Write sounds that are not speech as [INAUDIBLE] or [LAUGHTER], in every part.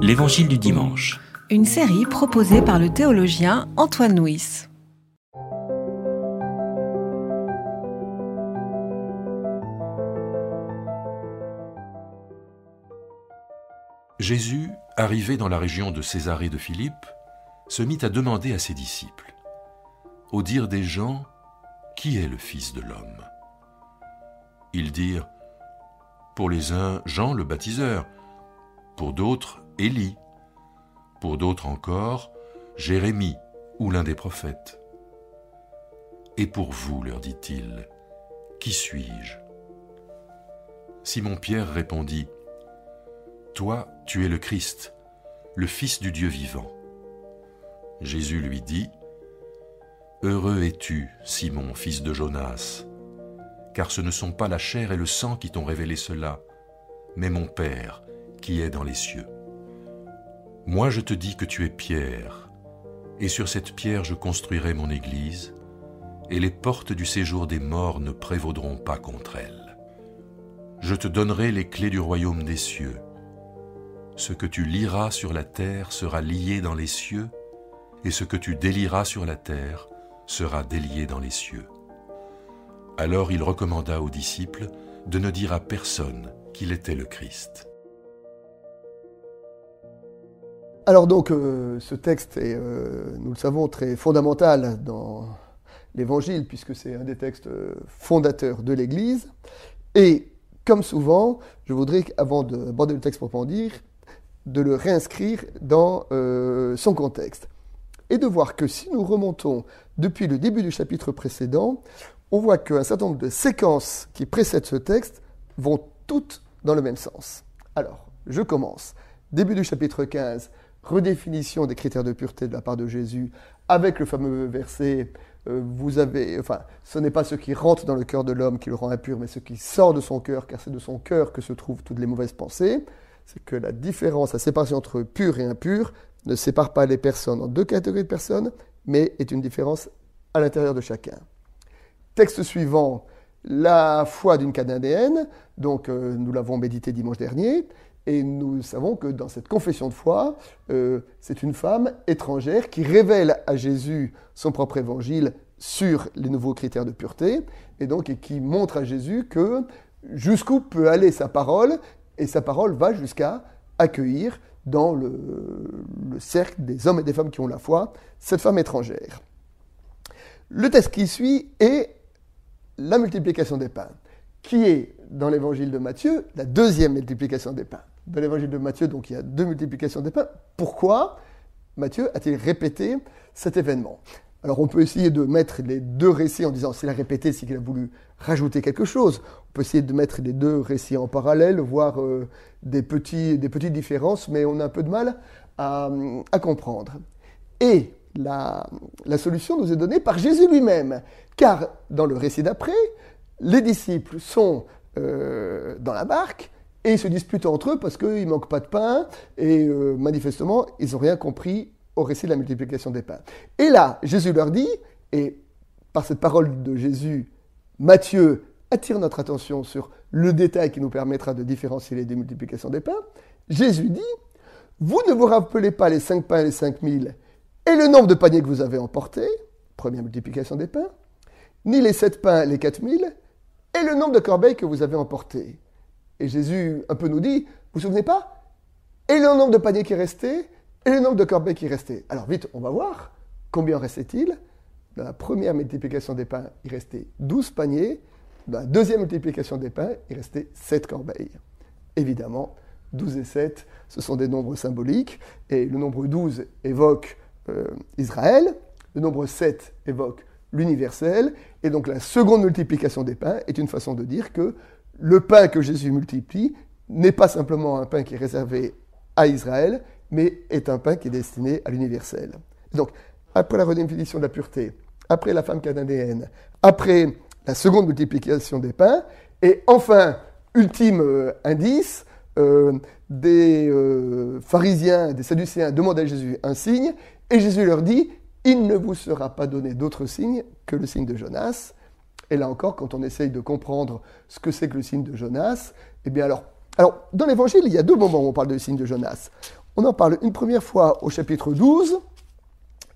L'Évangile du dimanche. Une série proposée par le théologien Antoine Nuis. Jésus, arrivé dans la région de Césarée de Philippe, se mit à demander à ses disciples, au dire des gens, Qui est le Fils de l'homme? Ils dirent, Pour les uns, Jean le baptiseur, pour d'autres, Élie, pour d'autres encore, Jérémie ou l'un des prophètes. Et pour vous, leur dit-il, qui suis-je? Simon-Pierre répondit, Toi, tu es le Christ, le Fils du Dieu vivant. Jésus lui dit, Heureux es-tu, Simon, fils de Jonas, car ce ne sont pas la chair et le sang qui t'ont révélé cela, mais mon Père qui est dans les cieux. Moi je te dis que tu es Pierre, et sur cette pierre je construirai mon Église, et les portes du séjour des morts ne prévaudront pas contre elle. Je te donnerai les clés du royaume des cieux. Ce que tu liras sur la terre sera lié dans les cieux, et ce que tu délieras sur la terre sera délié dans les cieux. Alors il recommanda aux disciples de ne dire à personne qu'il était le Christ. Alors donc euh, ce texte est, euh, nous le savons, très fondamental dans l'Évangile, puisque c'est un des textes euh, fondateurs de l'Église. Et comme souvent, je voudrais, avant d'aborder le texte proprement dire, de le réinscrire dans son contexte. Et de voir que si nous remontons depuis le début du chapitre précédent, on voit qu'un certain nombre de séquences qui précèdent ce texte vont toutes dans le même sens. Alors, je commence. Début du chapitre 15, redéfinition des critères de pureté de la part de Jésus, avec le fameux verset euh, vous avez, enfin, ce n'est pas ce qui rentre dans le cœur de l'homme qui le rend impur, mais ce qui sort de son cœur, car c'est de son cœur que se trouvent toutes les mauvaises pensées. C'est que la différence, la séparation entre pur et impur ne sépare pas les personnes en deux catégories de personnes, mais est une différence à l'intérieur de chacun. Texte suivant, la foi d'une Cananéenne, donc euh, nous l'avons médité dimanche dernier, et nous savons que dans cette confession de foi, euh, c'est une femme étrangère qui révèle à Jésus son propre évangile sur les nouveaux critères de pureté, et donc qui montre à Jésus que jusqu'où peut aller sa parole et sa parole va jusqu'à accueillir dans le, cercle des hommes et des femmes qui ont la foi cette femme étrangère. Le texte qui suit est la multiplication des pains, qui est dans l'évangile de Matthieu la deuxième multiplication des pains. Dans l'évangile de Matthieu, donc il y a deux multiplications des pains. Pourquoi Matthieu a-t-il répété cet événement? Alors on peut essayer de mettre les deux récits en disant s'il a répété, c'est qu'il a voulu rajouter quelque chose. On peut essayer de mettre les deux récits en parallèle, voir euh, des, petits, des petites différences, mais on a un peu de mal à, comprendre. Et la, solution nous est donnée par Jésus lui-même, car dans le récit d'après, les disciples sont euh, dans la barque et ils se disputent entre eux parce qu'il ne manque pas de pain et euh, manifestement, ils n'ont rien compris au récit de la multiplication des pains. Et là, Jésus leur dit, et par cette parole de Jésus, Matthieu attire notre attention sur le détail qui nous permettra de différencier les démultiplications des pains. Jésus dit, vous ne vous rappelez pas les cinq pains et les cinq mille et le nombre de paniers que vous avez emportés, première multiplication des pains, ni les sept pains et les quatre mille, et le nombre de corbeilles que vous avez emportés. Et Jésus un peu nous dit, vous vous souvenez pas? Et le nombre de paniers qui est resté et le nombre de corbeilles qui restait. Alors vite, on va voir combien restait-il. Dans la première multiplication des pains, il restait 12 paniers. Dans la deuxième multiplication des pains, il restait 7 corbeilles. Évidemment, 12 et 7, ce sont des nombres symboliques. Et le nombre 12 évoque euh, Israël, le nombre 7 évoque l'universel. Et donc la seconde multiplication des pains est une façon de dire que le pain que Jésus multiplie n'est pas simplement un pain qui est réservé à Israël, mais est un pain qui est destiné à l'universel. Donc, après la redéfinition de la pureté, après la femme cananéenne, après la seconde multiplication des pains, et enfin, ultime euh, indice, euh, des euh, pharisiens, des sadducéens demandent à Jésus un signe, et Jésus leur dit, il ne vous sera pas donné d'autre signe que le signe de Jonas. Et là encore, quand on essaye de comprendre ce que c'est que le signe de Jonas, eh bien alors, dans l'évangile, il y a deux moments où on parle du signe de Jonas. on en parle une première fois au chapitre 12.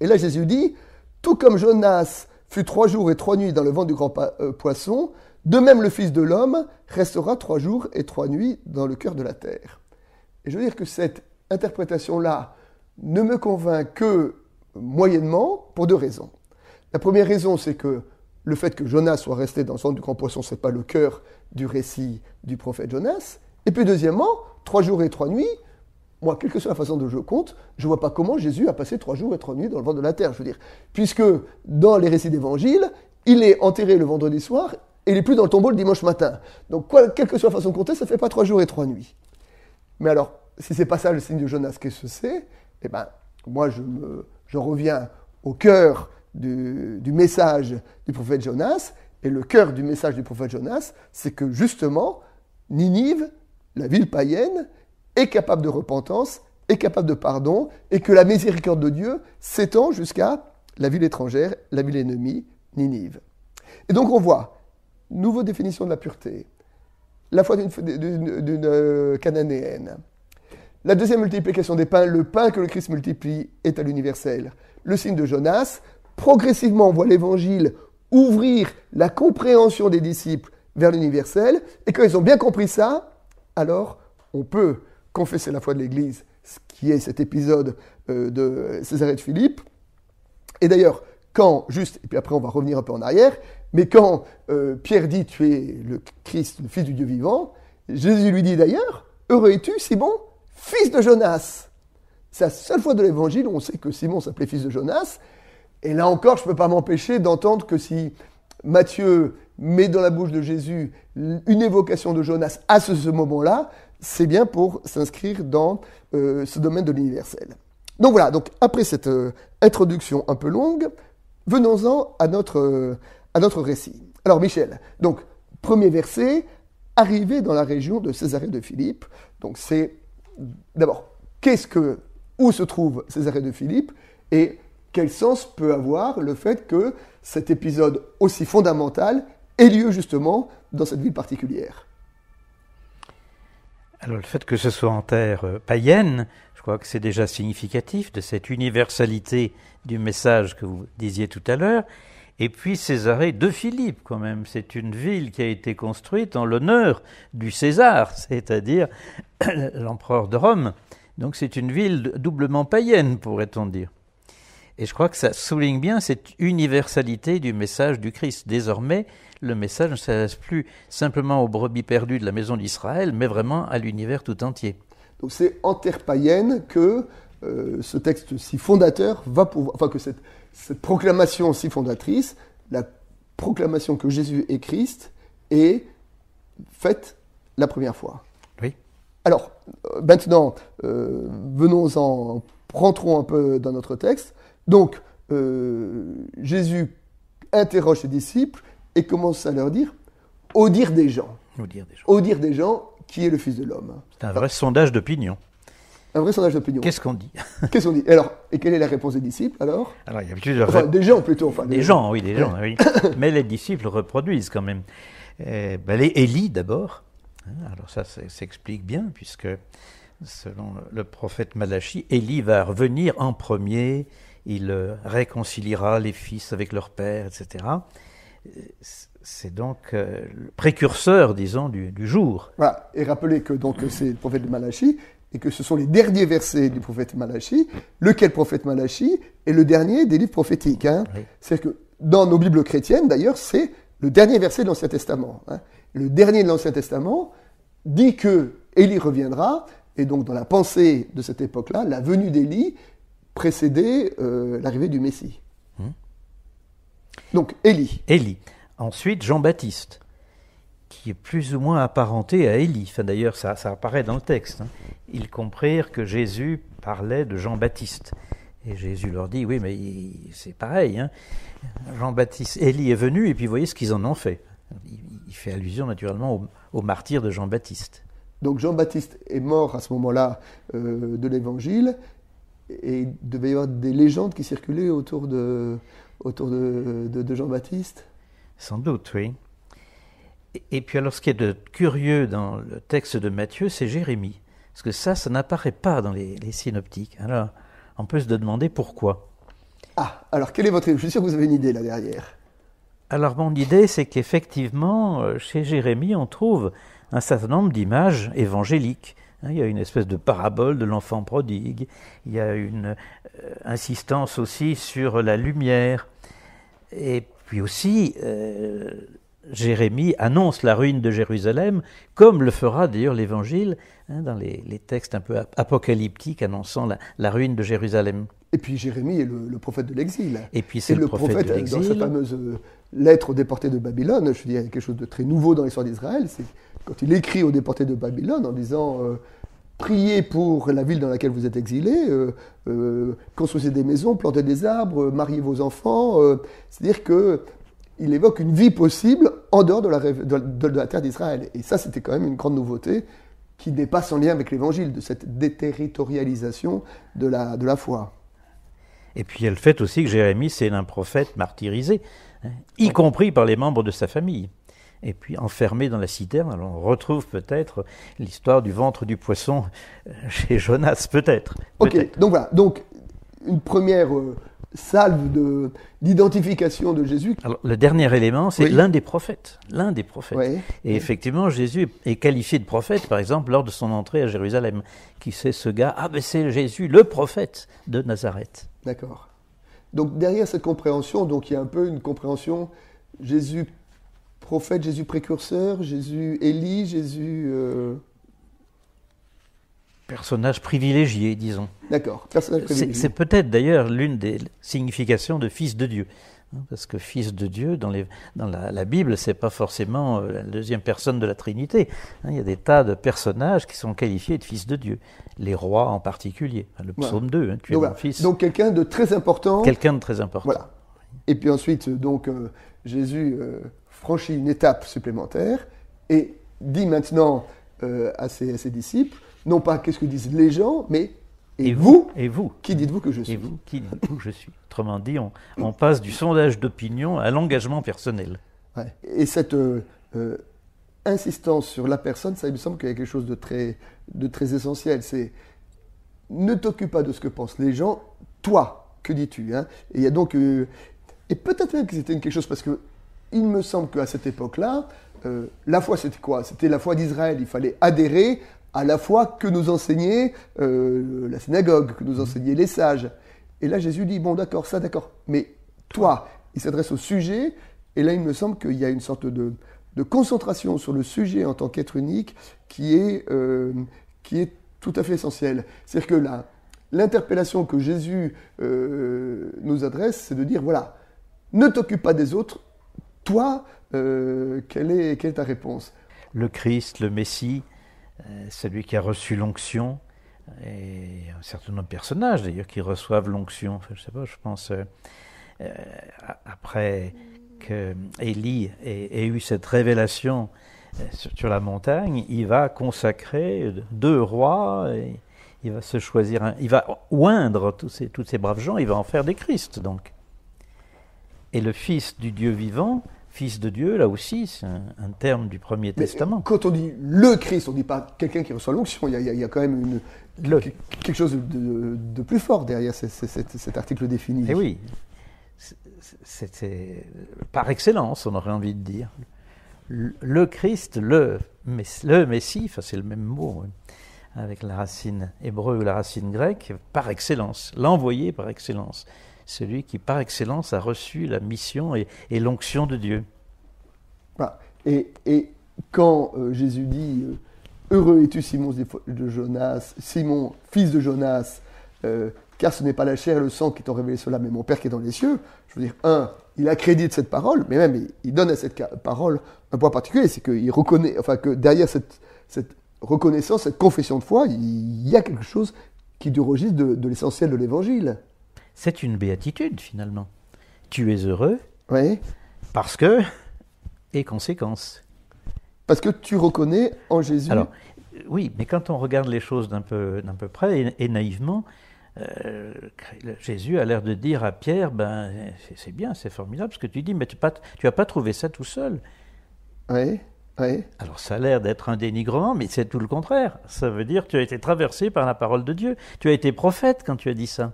Et là, Jésus dit, tout comme Jonas fut trois jours et trois nuits dans le vent du grand euh, poisson, de même le Fils de l'homme restera trois jours et trois nuits dans le cœur de la terre. Et je veux dire que cette interprétation-là ne me convainc que moyennement pour deux raisons. La première raison, c'est que le fait que Jonas soit resté dans le centre du grand poisson, ce n'est pas le cœur du récit du prophète Jonas. Et puis deuxièmement, trois jours et trois nuits, moi, quelle que soit la façon dont je compte, je vois pas comment Jésus a passé trois jours et trois nuits dans le ventre de la terre. Je veux dire, puisque dans les récits d'évangile, il est enterré le vendredi soir et il n'est plus dans le tombeau le dimanche matin. Donc, quelle que soit la façon de compter, ça ne fait pas trois jours et trois nuits. Mais alors, si c'est pas ça le signe de Jonas, qu'est-ce que c'est? Eh bien, moi, je, me, je reviens au cœur du, du, message du prophète Jonas. Et le cœur du message du prophète Jonas, c'est que justement, Ninive, la ville païenne, est capable de repentance, est capable de pardon, et que la miséricorde de Dieu s'étend jusqu'à la ville étrangère, la ville ennemie, Ninive. Et donc on voit, nouvelle définition de la pureté, la foi d'une euh, cananéenne. La deuxième multiplication des pains, le pain que le Christ multiplie est à l'universel. Le signe de Jonas, progressivement on voit l'évangile ouvrir la compréhension des disciples vers l'universel, et quand ils ont bien compris ça, alors on peut confesser la foi de l'Église, ce qui est cet épisode euh, de Césarée de Philippe. Et d'ailleurs, quand, juste, et puis après on va revenir un peu en arrière, mais quand euh, Pierre dit tu es le Christ, le Fils du Dieu vivant, Jésus lui dit d'ailleurs, heureux es-tu, Simon, fils de Jonas. C'est la seule fois de l'évangile où on sait que Simon s'appelait fils de Jonas. Et là encore, je ne peux pas m'empêcher d'entendre que si Matthieu met dans la bouche de Jésus une évocation de Jonas à ce, moment-là, c'est bien pour s'inscrire dans euh, ce domaine de l'universel. Donc voilà, donc après cette euh, introduction un peu longue, venons-en à notre, euh, à notre récit. Alors Michel, donc premier verset, arrivé dans la région de Césarée de Philippe. Donc c'est d'abord qu'est-ce que où se trouve Césarée de Philippe et quel sens peut avoir le fait que cet épisode aussi fondamental ait lieu justement dans cette ville particulière? Alors le fait que ce soit en terre euh, païenne, je crois que c'est déjà significatif de cette universalité du message que vous disiez tout à l'heure. Et puis Césarée de Philippe, quand même, c'est une ville qui a été construite en l'honneur du César, c'est-à-dire [COUGHS] l'empereur de Rome. Donc c'est une ville doublement païenne, pourrait-on dire. Et je crois que ça souligne bien cette universalité du message du Christ. Désormais, le message ne s'adresse plus simplement aux brebis perdues de la maison d'Israël, mais vraiment à l'univers tout entier. Donc c'est en terre païenne que euh, ce texte si fondateur va pouvoir, enfin que cette, cette proclamation si fondatrice, la proclamation que Jésus est Christ, est faite la première fois. Oui. Alors, euh, maintenant, euh, venons-en, rentrons un peu dans notre texte. Donc, euh, Jésus interroge ses disciples et commence à leur dire, au dire des gens, au dire des gens, au dire des gens qui est le Fils de l'homme. C'est un vrai sondage d'opinion. Un vrai sondage d'opinion. Qu'est-ce qu'on dit [LAUGHS] Qu'est-ce qu'on dit? Alors, et quelle est la réponse des disciples alors? Alors, il y a plusieurs. Enfin, des gens plutôt. Enfin, des, gens, oui, des gens, [LAUGHS] oui. Mais les disciples reproduisent quand même. Eh ben, Élie d'abord. Hein, alors ça, s'explique bien puisque selon le prophète Malachi, Élie va revenir en premier il euh, réconciliera les fils avec leur père, etc. C'est donc euh, le précurseur, disons, du, jour. Voilà. Et rappelez que donc c'est le prophète de Malachi et que ce sont les derniers versets du prophète Malachi. Lequel prophète Malachi est le dernier des livres prophétiques. Hein. C'est-à-dire que dans nos Bibles chrétiennes, d'ailleurs, c'est le dernier verset de l'Ancien Testament. Hein. Le dernier de l'Ancien Testament dit que Élie reviendra, et donc dans la pensée de cette époque-là, la venue d'Élie précéder euh, l'arrivée du Messie. Hmm. Donc Élie. Élie. Ensuite Jean-Baptiste, qui est plus ou moins apparenté à Élie. Enfin, D'ailleurs, ça, ça, apparaît dans le texte. Hein. Ils comprirent que Jésus parlait de Jean-Baptiste. Et Jésus leur dit, oui, mais c'est pareil. Hein. Jean-Baptiste, Élie est venu, et puis voyez ce qu'ils en ont fait. Il, fait allusion naturellement au, au martyr de Jean-Baptiste. Donc Jean-Baptiste est mort à ce moment-là euh, de l'Évangile, et il devait y avoir des légendes qui circulaient autour de, autour de, de, Jean-Baptiste? Sans doute, oui. Et, puis alors, ce qui est de curieux dans le texte de Matthieu, c'est Jérémie. Parce que ça, ça n'apparaît pas dans les, les synoptiques. Alors, on peut se demander pourquoi. Ah, alors quelle est votre... Je suis sûr que vous avez une idée là derrière. Alors mon idée, c'est qu'effectivement, euh, chez Jérémie, on trouve un certain nombre d'images évangéliques. Hein, Il y a une espèce de parabole de l'enfant prodigue, il y a une euh, insistance aussi sur la lumière. Et puis aussi, euh, Jérémie annonce la ruine de Jérusalem, comme le fera d'ailleurs l'Évangile, hein, dans les, les textes un peu ap- apocalyptiques annonçant la, la ruine de Jérusalem. Et puis Jérémie est le, le prophète de l'exil. Et puis C'est c'est le prophète, de dans sa l'exil. fameuse euh, lettre aux déportés de Babylone. Je veux dire, quelque chose de très nouveau dans l'histoire d'Israël. C'est quand il écrit aux déportés de Babylone en disant euh, Priez pour la ville dans laquelle vous êtes exilés, euh, euh, construisez des maisons, plantez des arbres, mariez vos enfants. C'est-à-dire que il évoque une vie possible en dehors de la, rêve- de, de- de la terre d'Israël. Et ça, c'était quand même une grande nouveauté qui n'est pas sans lien avec l'évangile, de cette déterritorialisation de la, de la foi. Et puis il y a le fait aussi que Jérémie, c'est un prophète martyrisé, hein, y compris par les membres de sa famille. Et puis enfermé dans la citerne, alors on retrouve peut-être l'histoire du ventre du poisson euh, chez Jonas, peut-être. Ok, donc voilà, donc une première euh, salve de- d'identification de Jésus. Alors le dernier élément, c'est Oui. l'un des prophètes, l'un des prophètes. Et effectivement, Jésus est qualifié de prophète, par exemple, lors de son entrée à Jérusalem. Qui c'est ce gars Ah ben c'est Jésus, le prophète de Nazareth. D'accord. Donc derrière cette compréhension, donc il y a un peu une compréhension Jésus prophète, Jésus précurseur, Jésus Élie, Jésus. euh, Personnage privilégié, disons. D'accord. Personnage C'est privilégié. c'est peut-être d'ailleurs l'une des significations de fils de Dieu. Hein, Parce que fils de Dieu, dans, les, dans la, la Bible, c'est pas forcément euh, la deuxième personne de la Trinité. Hein, Il y a des tas de personnages qui sont qualifiés de fils de Dieu. Les rois en particulier. Le Voilà. psaume 2, hein, tu es Donc, mon voilà. fils. Donc quelqu'un de très important. Quelqu'un de très important. Voilà. Et puis ensuite, donc euh, Jésus euh, franchit une étape supplémentaire et dit maintenant euh, à, ses, à ses disciples, non pas qu'est-ce que disent les gens, mais et, Et vous, Et vous qui dites-vous que je suis Et vous Qui dites-vous que je suis Autrement dit, on, on passe du sondage d'opinion à l'engagement personnel. Ouais. Et cette euh, euh, insistance sur la personne, ça il me semble qu'il y a quelque chose de très, de très essentiel. C'est ne t'occupe pas de ce que pensent les gens, toi, que dis-tu hein? Et il y a donc euh, et peut-être même que c'était une quelque chose parce que il me semble qu'à cette époque-là, euh, la foi c'était quoi? C'était la foi d'Israël. Il fallait adhérer à la foi que nous enseignait euh, la synagogue, que nous enseignaient les sages. Et là Jésus dit bon d'accord ça d'accord, mais toi, il s'adresse au sujet. Et là il me semble qu'il y a une sorte de, de concentration sur le sujet en tant qu'être unique qui est euh, qui est tout à fait essentielle. C'est-à-dire que là, l'interpellation que Jésus euh, nous adresse, c'est de dire voilà, ne t'occupe pas des autres, toi, euh, quelle, est, quelle est ta réponse? Le Christ, le Messie, celui qui a reçu l'onction, et un certain nombre de personnages d'ailleurs qui reçoivent l'onction. Je sais pas, je pense euh, euh, après que Élie ait, eu cette révélation euh, sur, la montagne, il va consacrer deux rois. Et il va se choisir, un- il va oindre tous ces, tous ces braves gens, il va en faire des Christ donc. Et le Fils du Dieu vivant, Fils de Dieu, là aussi, c'est un, un terme du Premier Mais Testament. Quand on dit le Christ, on ne dit pas quelqu'un qui reçoit l'onction, il y, a- il y quand même une, Le. que- quelque chose de, de plus fort derrière ce- ce- cet, cet article défini. Eh oui, c'est- par excellence, on aurait envie de dire. Le Christ, le, le Messie, enfin c'est le même mot, hein, avec la racine hébreu ou la racine grecque, par excellence, l'envoyé par excellence, celui qui par excellence a reçu la mission et, l'onction de Dieu. Voilà. Et, quand euh, Jésus dit euh, Heureux es-tu, Simon de Jonas, Simon, fils de Jonas, euh, car ce n'est pas la chair et le sang qui t'ont révélé cela, mais mon Père qui est dans les cieux. Je veux dire, un, il accrédite cette parole, mais même il, donne à cette parole un point particulier, c'est qu'il reconnaît, enfin que derrière cette, reconnaissance, cette confession de foi, il y a quelque chose qui du registre de l'essentiel de l'évangile. C'est une béatitude finalement. Tu es heureux Oui. parce que, et conséquence. Parce que tu reconnais en Jésus. Alors, euh, oui, mais quand on regarde les choses d'un peu, d'un peu près et, et naïvement, euh, Jésus a l'air de dire à Pierre, ben c'est- bien, c'est formidable ce que tu dis, mais tu n'as pas, pas trouvé ça tout seul. Oui. Ouais. Alors ça a l'air d'être un dénigrement, mais c'est tout le contraire. Ça veut dire que tu as été traversé par la parole de Dieu. Tu as été prophète quand tu as dit ça.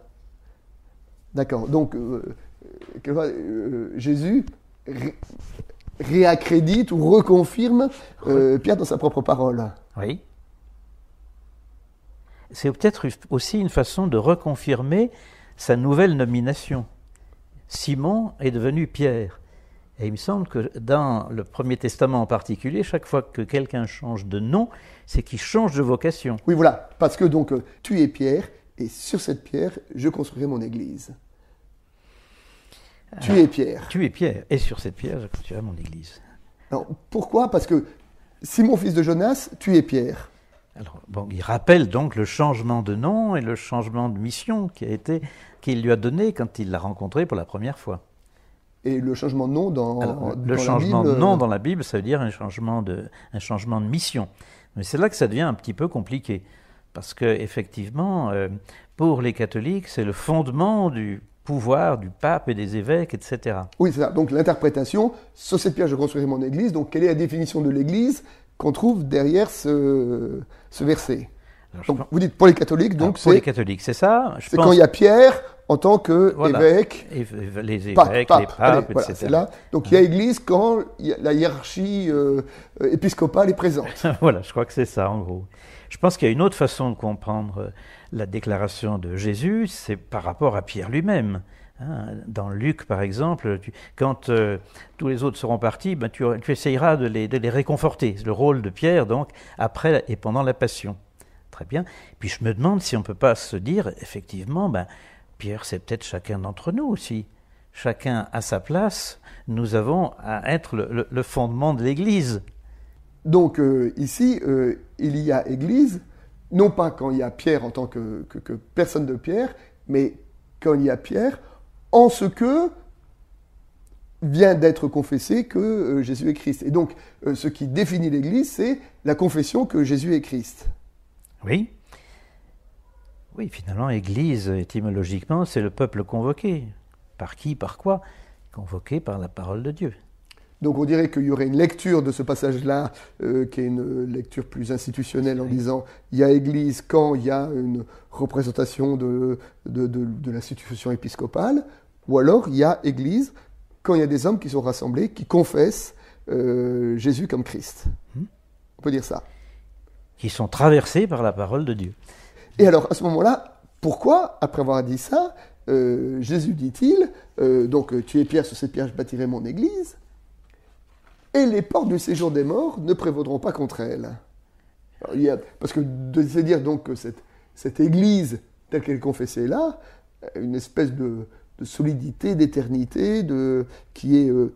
D'accord. Donc, euh, euh, Jésus ré- réaccrédite ou reconfirme euh, Pierre dans sa propre parole. Oui. C'est peut-être aussi une façon de reconfirmer sa nouvelle nomination. Simon est devenu Pierre. Et il me semble que dans le Premier Testament en particulier, chaque fois que quelqu'un change de nom, c'est qu'il change de vocation. Oui, voilà. Parce que donc, tu es Pierre, et sur cette pierre, je construirai mon église. Tu es Pierre. Tu es Pierre, et sur cette pierre, je construirai mon église. Alors, pourquoi? Parce que Simon, fils de Jonas, tu es Pierre. Alors, bon, il rappelle donc le changement de nom et le changement de mission qui a été qu'il lui a donné quand il l'a rencontré pour la première fois. Et le changement de nom dans, Alors, dans le la changement Bible, de nom dans la Bible, ça veut dire un changement de, un changement de mission. Mais c'est là que ça devient un petit peu compliqué. Parce que, effectivement, euh, pour les catholiques, c'est le fondement du pouvoir du pape et des évêques, etc. Oui, c'est ça. Donc l'interprétation, sur cette pierre, je construirai mon église. Donc, quelle est la définition de l'église qu'on trouve derrière ce, ce verset? Donc, pense- vous dites pour les catholiques, donc pour les c'est catholiques, c'est ça. C'est pense- quand il y a Pierre en tant que Voilà. évêque. Les évêques, Pape, les pape. papes, Allez, voilà, etc. là. Donc il y a Église quand la hiérarchie euh, épiscopale est présente. [LAUGHS] voilà, je crois que c'est ça en gros. Je pense qu'il y a une autre façon de comprendre euh, la déclaration de Jésus, c'est par rapport à Pierre lui-même. hein. Dans Luc, par exemple, tu- quand euh, tous les autres seront partis, ben, tu, tu essayeras de les, de les réconforter. C'est le rôle de Pierre, donc, après et pendant la Passion. Très bien. Puis je me demande si on ne peut pas se dire, effectivement, ben, Pierre, c'est peut-être chacun d'entre nous aussi. Chacun à sa place, nous avons à être le- le- le fondement de l'Église. Donc euh, ici, euh, il y a Église, non pas quand il y a Pierre en tant que, que- que personne de Pierre, mais quand il y a Pierre en ce que vient d'être confessé que euh, Jésus est Christ. Et donc, ce qui définit l'Église, c'est la confession que Jésus est Christ. Oui. Oui, finalement, Église, étymologiquement, c'est le peuple convoqué. Par qui, par quoi Convoqué par la parole de Dieu. Donc on dirait qu'il y aurait une lecture de ce passage-là, euh, qui est une lecture plus institutionnelle en disant il y a Église quand il y a une représentation de, de, de- de l'institution épiscopale, ou alors il y a Église quand il y a des hommes qui sont rassemblés, qui confessent euh, Jésus comme Christ. On peut dire ça. Qui sont traversés par la parole de Dieu. Et alors, à ce moment-là, pourquoi, après avoir dit ça, euh, Jésus dit-il, euh, donc tu es pierre, sur cette pierre je bâtirai mon église, et les portes du séjour des morts ne prévaudront pas contre elle. Il parce que de se dire donc que cette, église telle qu'elle est confessée là, une espèce de, solidité, d'éternité, qui est euh,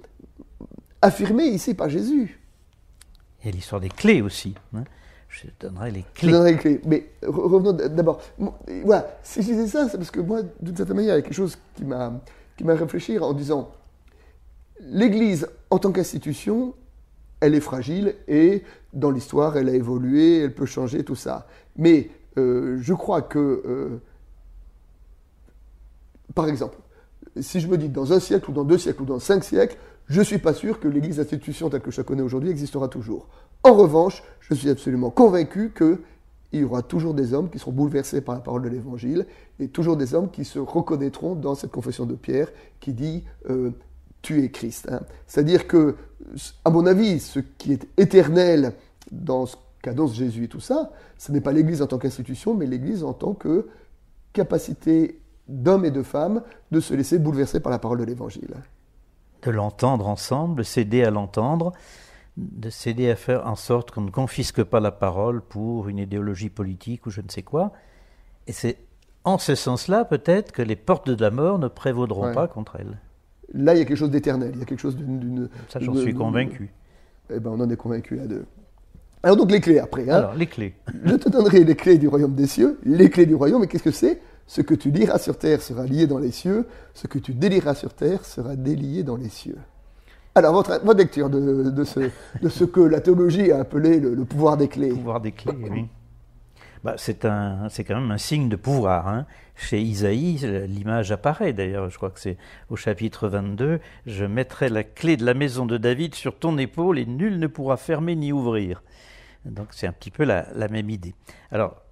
affirmée ici par Jésus. Il y a l'histoire des clés aussi. hein. Je donnerai les Je clés. donnerai les clés. Mais re- revenons d'abord. Voilà, si je disais ça, c'est parce que moi, d'une certaine manière, il y a quelque chose qui m'a réfléchi en disant l'Église, en tant qu'institution, elle est fragile et dans l'histoire, elle a évolué, elle peut changer, tout ça. Mais euh, je crois que, euh, par exemple, si je me dis dans un siècle ou dans deux siècles ou dans cinq siècles, je ne suis pas sûr que l'Église institution telle que je la connais aujourd'hui existera toujours. En revanche, je suis absolument convaincu qu'il y aura toujours des hommes qui seront bouleversés par la parole de l'Évangile et toujours des hommes qui se reconnaîtront dans cette confession de Pierre qui dit euh, Tu es Christ. hein. C'est-à-dire que, à mon avis, ce qui est éternel dans ce qu'annonce Jésus et tout ça, ce n'est pas l'Église en tant qu'institution, mais l'Église en tant que capacité d'hommes et de femmes de se laisser bouleverser par la parole de l'Évangile. De l'entendre ensemble, céder à l'entendre, de céder à faire en sorte qu'on ne confisque pas la parole pour une idéologie politique ou je ne sais quoi. Et c'est en ce sens-là, peut-être, que les portes de la mort ne prévaudront Ouais. pas contre elle. Là, il y a quelque chose d'éternel, il y a quelque chose d'une... Ça, j'en suis convaincu. Eh ben, on en est convaincu à deux. Alors donc les clés après. hein. Alors, les clés. Je te donnerai les clés du royaume des cieux, les clés du royaume, mais qu'est-ce que c'est? Ce que tu liras sur terre sera lié dans les cieux, ce que tu délieras sur terre sera délié dans les cieux. Alors, votre, votre lecture de, de ce, de ce que la théologie a appelé le, le pouvoir des clés. pouvoir des clés, oui. bah, c'est un, c'est quand même un signe de pouvoir. Hein. Chez Isaïe, l'image apparaît d'ailleurs, je crois que c'est au chapitre 22, je mettrai la clé de la maison de David sur ton épaule et nul ne pourra fermer ni ouvrir. Donc c'est un petit peu la, la même idée. Alors,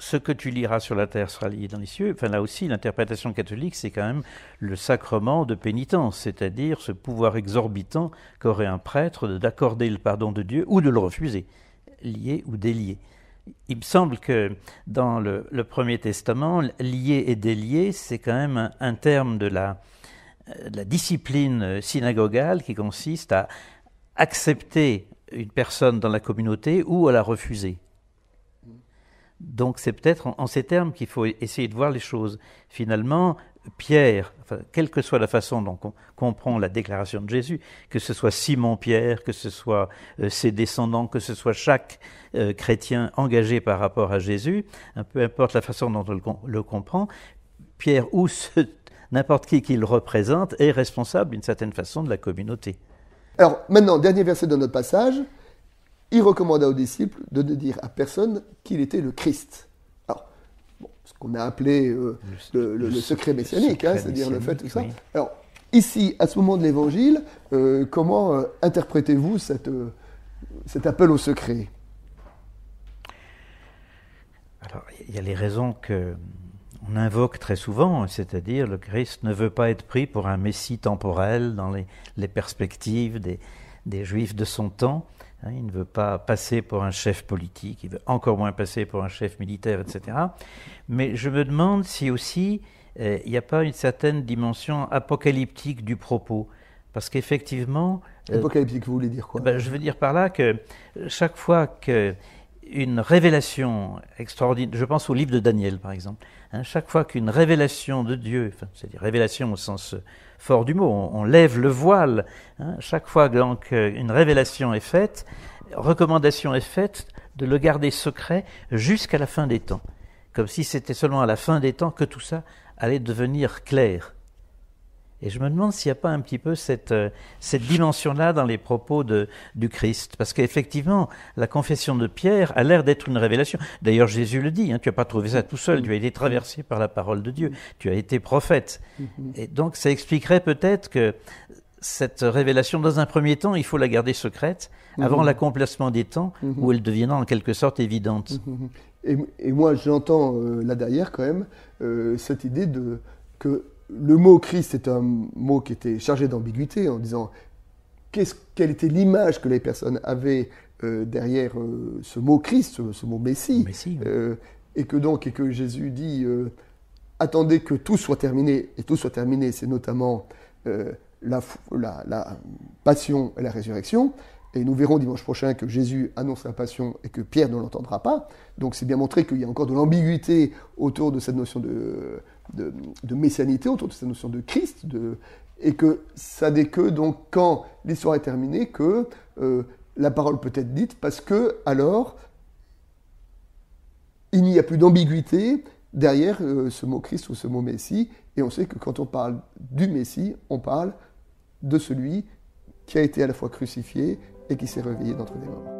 ce que tu liras sur la terre sera lié dans les cieux. Enfin, là aussi, l'interprétation catholique, c'est quand même le sacrement de pénitence, c'est-à-dire ce pouvoir exorbitant qu'aurait un prêtre d'accorder le pardon de Dieu ou de le refuser, lié ou délié. Il me semble que dans le, Premier Testament, lié et délié, c'est quand même un, terme de la, de la discipline synagogale qui consiste à accepter une personne dans la communauté ou à la refuser. Donc c'est peut-être en, ces termes qu'il faut essayer de voir les choses. Finalement, Pierre, quelle que soit la façon dont on comprend la déclaration de Jésus, que ce soit Simon-Pierre, que ce soit euh, ses descendants, que ce soit chaque euh, chrétien engagé par rapport à Jésus, peu importe la façon dont on le, comprend, Pierre ou [LAUGHS] n'importe qui qu'il représente est responsable d'une certaine façon de la communauté. Alors maintenant, dernier verset de notre passage, il recommanda aux disciples de ne dire à personne qu'il était le Christ. Alors, ce qu'on a appelé euh, le, secret messianique, hein, c'est-à-dire le fait tout ça. Alors, ici, à ce moment de l'évangile, euh, comment euh, interprétez-vous cet appel au secret? Alors, il y a les raisons que on invoque très souvent, c'est-à-dire le Christ ne veut pas être pris pour un messie temporel dans les, perspectives des, des Juifs de son temps. Hein, il ne veut pas passer pour un chef politique, il veut encore moins passer pour un chef militaire, etc. Mais je me demande si aussi euh, il n'y a pas une certaine dimension apocalyptique du propos. Parce qu'effectivement... Euh, apocalyptique, vous voulez dire quoi? ben, Je veux dire par là que chaque fois qu'une révélation extraordinaire, je pense au livre de Daniel par exemple, hein, chaque fois qu'une révélation de Dieu, c'est-à-dire révélation au sens fort du mot, on, lève le voile. Hein. Chaque fois donc euh, une révélation est faite, recommandation est faite de le garder secret jusqu'à la fin des temps, comme si c'était seulement à la fin des temps que tout ça allait devenir clair. Et je me demande s'il n'y a pas un petit peu cette, euh, cette dimension-là dans les propos de, du Christ. Parce qu'effectivement, la confession de Pierre a l'air d'être une révélation. D'ailleurs, Jésus le dit, hein, tu n'as pas trouvé ça tout seul, tu as été traversé par la parole de Dieu, tu as été prophète. Et donc, ça expliquerait peut-être que cette révélation, dans un premier temps, il faut la garder secrète, avant l'accomplissement des temps, où elle deviendra en quelque sorte évidente. Et, et moi, j'entends euh, là derrière quand même euh, cette idée de que le mot Christ est un mot qui était chargé d'ambiguïté en disant quelle était l'image que les personnes avaient euh, derrière euh, ce mot Christ, ce, mot Messie, euh, et que donc et que Jésus dit attendez que tout soit terminé et tout soit terminé, c'est notamment la, la, passion et la résurrection. Et nous verrons dimanche prochain que Jésus annonce la passion et que Pierre ne l'entendra pas. Donc c'est bien montré qu'il y a encore de l'ambiguïté autour de cette notion de, de, messianité, autour de cette notion de Christ, de, et que ça n'est que donc quand l'histoire est terminée que euh, la parole peut être dite, parce que alors il n'y a plus d'ambiguïté derrière euh, ce mot Christ ou ce mot Messie, et on sait que quand on parle du Messie, on parle de celui qui a été à la fois crucifié et qui s'est réveillé d'entre les morts.